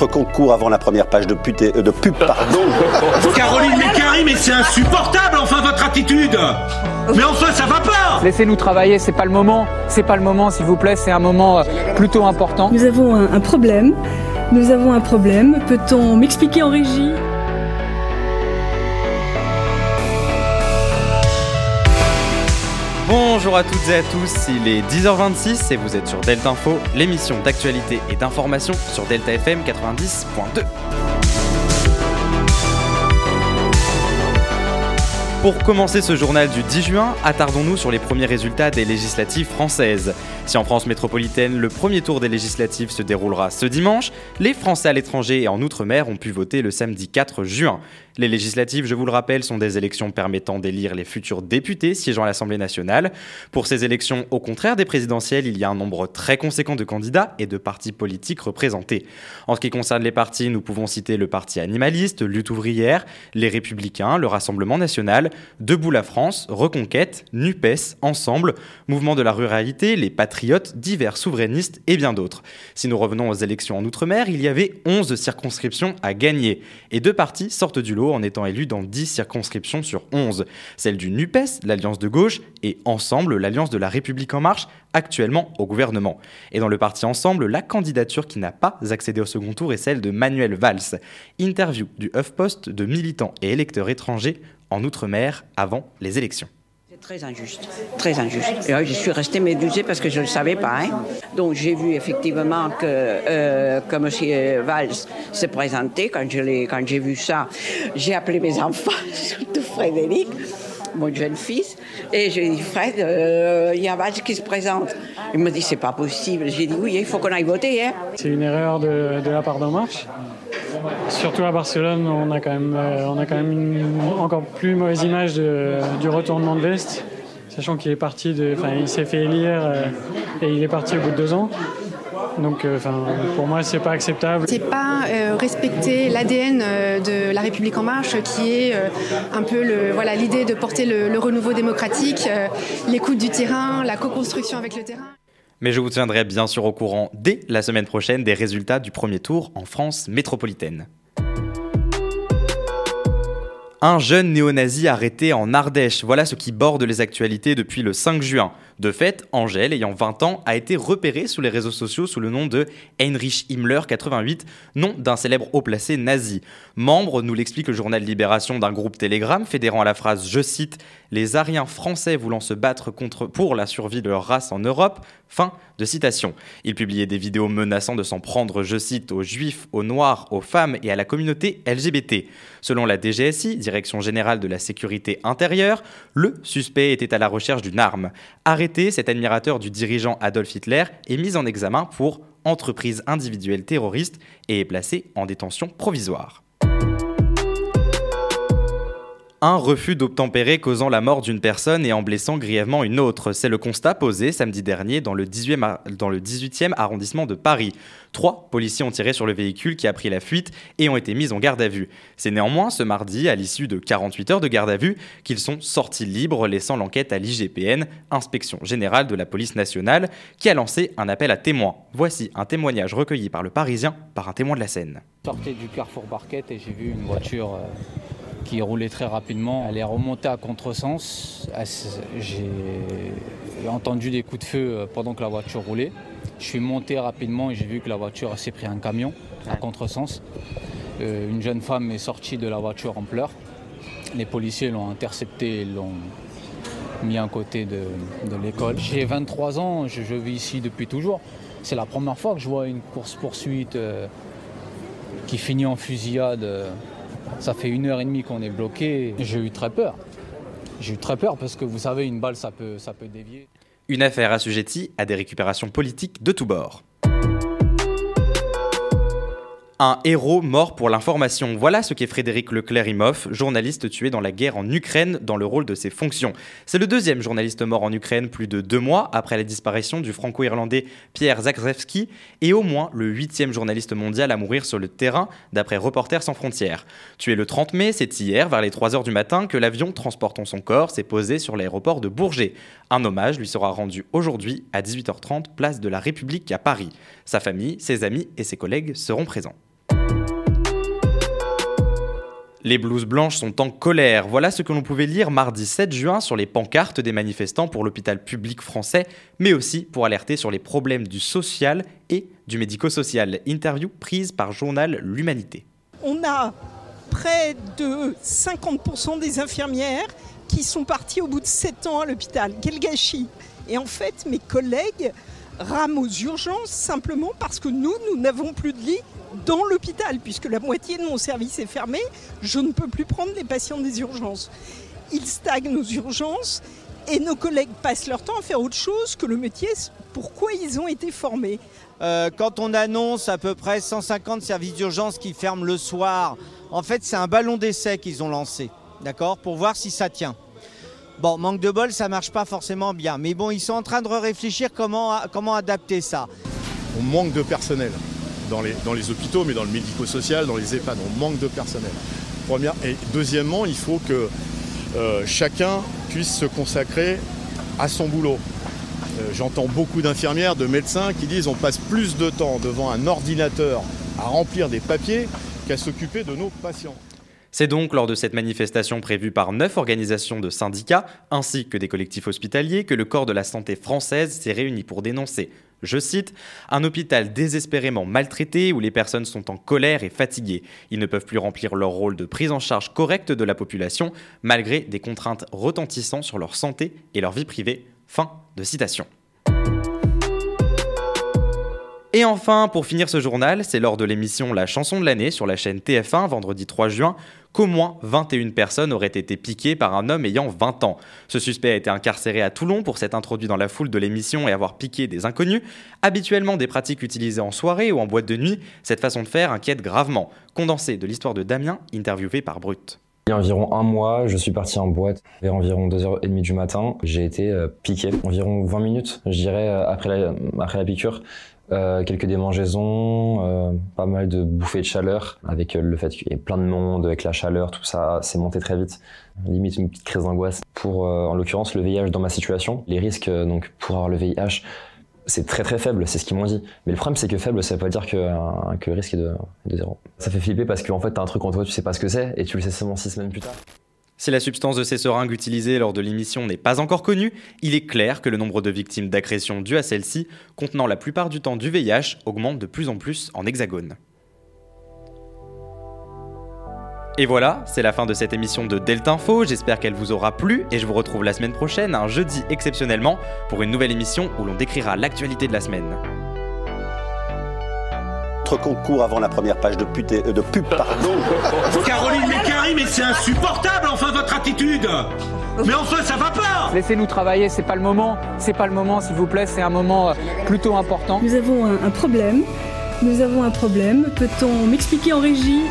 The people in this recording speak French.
votre concours avant la première page de, pute et- euh, de pub. Pardon. Caroline Mécari, mais c'est insupportable, enfin, votre attitude Mais enfin, ça va pas Laissez-nous travailler, c'est pas le moment. C'est pas le moment, s'il vous plaît. C'est un moment euh, plutôt important. Nous avons un, un problème. Nous avons un problème. Peut-on m'expliquer en régie? Bonjour à toutes et à tous, il est 10h26 et vous êtes sur Delta Info, l'émission d'actualité et d'information sur Delta FM 90.2. Pour commencer ce journal du 10 juin, attardons-nous sur les premiers résultats des législatives françaises. Si en France métropolitaine, le premier tour des législatives se déroulera ce dimanche, les Français à l'étranger et en Outre-mer ont pu voter le samedi 4 juin. Les législatives, je vous le rappelle, sont des élections permettant d'élire les futurs députés siégeant à l'Assemblée nationale. Pour ces élections, au contraire des présidentielles, il y a un nombre très conséquent de candidats et de partis politiques représentés. En ce qui concerne les partis, nous pouvons citer le Parti animaliste, Lutte ouvrière, les Républicains, le Rassemblement national, Debout la France, Reconquête, NUPES, Ensemble, Mouvement de la ruralité, les Patriotes, divers souverainistes et bien d'autres. Si nous revenons aux élections en Outre-mer, il y avait 11 circonscriptions à gagner et deux partis sortent du lot en étant élus dans 10 circonscriptions sur 11. Celle du NUPES, l'Alliance de gauche, et Ensemble, l'Alliance de la République en marche, actuellement au gouvernement. Et dans le parti Ensemble, la candidature qui n'a pas accédé au second tour est celle de Manuel Valls. Interview du HuffPost de militants et électeurs étrangers en Outre-mer avant les élections. C'est très injuste, très injuste. Et là, je suis restée médusée parce que je ne le savais pas. hein. Donc j'ai vu effectivement que, euh, que M. Valls s'est présenté. Quand je l'ai- quand j'ai vu ça, j'ai appelé mes enfants, surtout Frédéric, mon jeune fils, et j'ai dit Fred, euh, il y a Valls qui se présente. Il me dit c'est pas possible. J'ai dit oui, il faut qu'on aille voter. Hein. C'est une erreur de, de la part d'En Marche. Surtout à Barcelone, on a quand même, euh, on a quand même une encore plus mauvaise image du retournement de veste, sachant qu'il est parti de, enfin, il s'est fait élire euh, et il est parti au bout de deux ans. Donc, euh, pour moi, c'est pas acceptable. C'est pas euh, respecter l'ADN de la République en marche, qui est un peu le voilà l'idée de porter le, renouveau démocratique, l'écoute du terrain, la co-construction avec le terrain. Mais je vous tiendrai bien sûr au courant dès la semaine prochaine des résultats du premier tour en France métropolitaine. Un jeune néo-nazi arrêté en Ardèche, voilà ce qui borde les actualités depuis le 5 juin. De fait, Angèle, ayant 20 ans, a été repérée sous les réseaux sociaux sous le nom de Heinrich Himmler 88, nom d'un célèbre haut placé nazi. Membre, nous l'explique le journal Libération, d'un groupe Telegram fédérant la phrase, je cite, Les Ariens français voulant se battre contre, pour la survie de leur race en Europe, fin de citation. Il publiait des vidéos menaçant de s'en prendre, je cite, aux juifs, aux noirs, aux femmes et à la communauté LGBT. Selon la DGSI, Direction générale de la sécurité intérieure, le suspect était à la recherche d'une arme. Arrêté, cet admirateur du dirigeant Adolf Hitler est mis en examen pour entreprise individuelle terroriste et est placé en détention provisoire. Un refus d'obtempérer causant la mort d'une personne et en blessant grièvement une autre. C'est le constat posé samedi dernier dans le 18e, ar- dans le 18e arrondissement de Paris. Trois policiers ont tiré sur le véhicule qui a pris la fuite et ont été mis en garde à vue. C'est néanmoins ce mardi, à l'issue de 48 heures de garde à vue, qu'ils sont sortis libres, laissant l'enquête à l'IGPN, Inspection Générale de la Police Nationale, qui a lancé un appel à témoins. Voici un témoignage recueilli par le Parisien par un témoin de la Seine. sortais du carrefour Barquette et j'ai vu une voiture euh, qui roulait très rapidement. Elle est remontée à contresens. J'ai entendu des coups de feu euh, pendant que la voiture roulait. Je suis monté rapidement et j'ai vu que la voiture s'est pris un camion à contresens. Euh, une jeune femme est sortie de la voiture en pleurs. Les policiers l'ont interceptée et l'ont mis à côté de, de l'école. J'ai 23 ans, je, je vis ici depuis toujours. C'est la première fois que je vois une course-poursuite euh, qui finit en fusillade. euh, Ça fait une heure et demie qu'on est bloqué. J'ai eu très peur. J'ai eu très peur parce que vous savez, une balle, ça peut, ça peut dévier. Une affaire assujettie à des récupérations politiques de tous bords. Un héros mort pour l'information. Voilà ce qu'est Frédéric Leclerc-Imhoff, journaliste tué dans la guerre en Ukraine dans le rôle de ses fonctions. C'est le deuxième journaliste mort en Ukraine plus de deux mois après la disparition du franco-irlandais Pierre Zakrzewski et au moins le huitième journaliste mondial à mourir sur le terrain d'après Reporters sans frontières. Tué le 30 mai, c'est hier vers les 3 heures du matin que l'avion transportant son corps s'est posé sur l'aéroport de Bourget. Un hommage lui sera rendu aujourd'hui à 18h30 place de la République à Paris. Sa famille, ses amis et ses collègues seront présents. Les blouses blanches sont en colère. Voilà ce que l'on pouvait lire mardi 7 juin sur les pancartes des manifestants pour l'hôpital public français, mais aussi pour alerter sur les problèmes du social et du médico-social. Interview prise par journal L'Humanité. On a près de 50% des infirmières qui sont parties au bout de 7 ans à l'hôpital. Quel gâchis Et en fait, mes collègues rament aux urgences simplement parce que nous, nous n'avons plus de lits dans l'hôpital, puisque la moitié de mon service est fermé, je ne peux plus prendre les patients des urgences. Ils stagnent aux urgences et nos collègues passent leur temps à faire autre chose que le métier pourquoi ils ont été formés. Euh, quand on annonce à peu près 150 services d'urgence qui ferment le soir, en fait c'est un ballon d'essai qu'ils ont lancé, d'accord, pour voir si ça tient. Bon, manque de bol, ça marche pas forcément bien, mais bon, ils sont en train de réfléchir comment, comment adapter ça. On manque de personnel dans les, dans les hôpitaux, mais dans le médico-social, dans les EHPAD, on manque de personnel. Et deuxièmement, il faut que euh, chacun puisse se consacrer à son boulot. Euh, J'entends beaucoup d'infirmières, de médecins qui disent on passe plus de temps devant un ordinateur à remplir des papiers qu'à s'occuper de nos patients. C'est donc lors de cette manifestation prévue par neuf organisations de syndicats ainsi que des collectifs hospitaliers que le corps de la santé française s'est réuni pour dénoncer, je cite, un hôpital désespérément maltraité où les personnes sont en colère et fatiguées. Ils ne peuvent plus remplir leur rôle de prise en charge correcte de la population malgré des contraintes retentissant sur leur santé et leur vie privée. Fin de citation. Et enfin, pour finir ce journal, c'est lors de l'émission La chanson de l'année sur la chaîne TF1 vendredi 3 juin qu'au moins 21 personnes auraient été piquées par un homme ayant 20 ans. Ce suspect a été incarcéré à Toulon pour s'être introduit dans la foule de l'émission et avoir piqué des inconnus. Habituellement des pratiques utilisées en soirée ou en boîte de nuit, cette façon de faire inquiète gravement. Condensé de l'histoire de Damien, interviewé par Brut. Il y a environ un mois, je suis parti en boîte vers environ 2h30 du matin. J'ai été euh, piqué environ 20 minutes, je dirais, euh, après la, après la piqûre. Euh, quelques démangeaisons, euh, pas mal de bouffées de chaleur, avec euh, le fait qu'il y ait plein de monde, avec la chaleur, tout ça, c'est monté très vite. Limite une petite crise d'angoisse. Pour, en l'occurrence, le VIH dans ma situation, les risques donc pour avoir le VIH, c'est très très faible, c'est ce qu'ils m'ont dit. Mais le problème, c'est que faible, ça veut pas dire que, que le risque est de, de zéro. Ça fait flipper parce qu'en fait, t'as un truc en toi, tu sais pas ce que c'est, et tu le sais seulement six semaines plus tard. Si la substance de ces seringues utilisées lors de l'émission n'est pas encore connue, il est clair que le nombre de victimes d'agressions dues à celle-ci, contenant la plupart du temps du VIH, augmente de plus en plus en hexagone. Et voilà, c'est la fin de cette émission de Delta Info, j'espère qu'elle vous aura plu et je vous retrouve la semaine prochaine, un jeudi exceptionnellement, pour une nouvelle émission où l'on décrira l'actualité de la semaine concours avant la première page de, pute, euh, de pub, pardon. Caroline Mécari, mais c'est insupportable, enfin, votre attitude Mais enfin, ça va pas Laissez-nous travailler, c'est pas le moment, c'est pas le moment, s'il vous plaît, c'est un moment euh, plutôt important. Nous avons un, un problème, nous avons un problème. Peut-on m'expliquer en régie?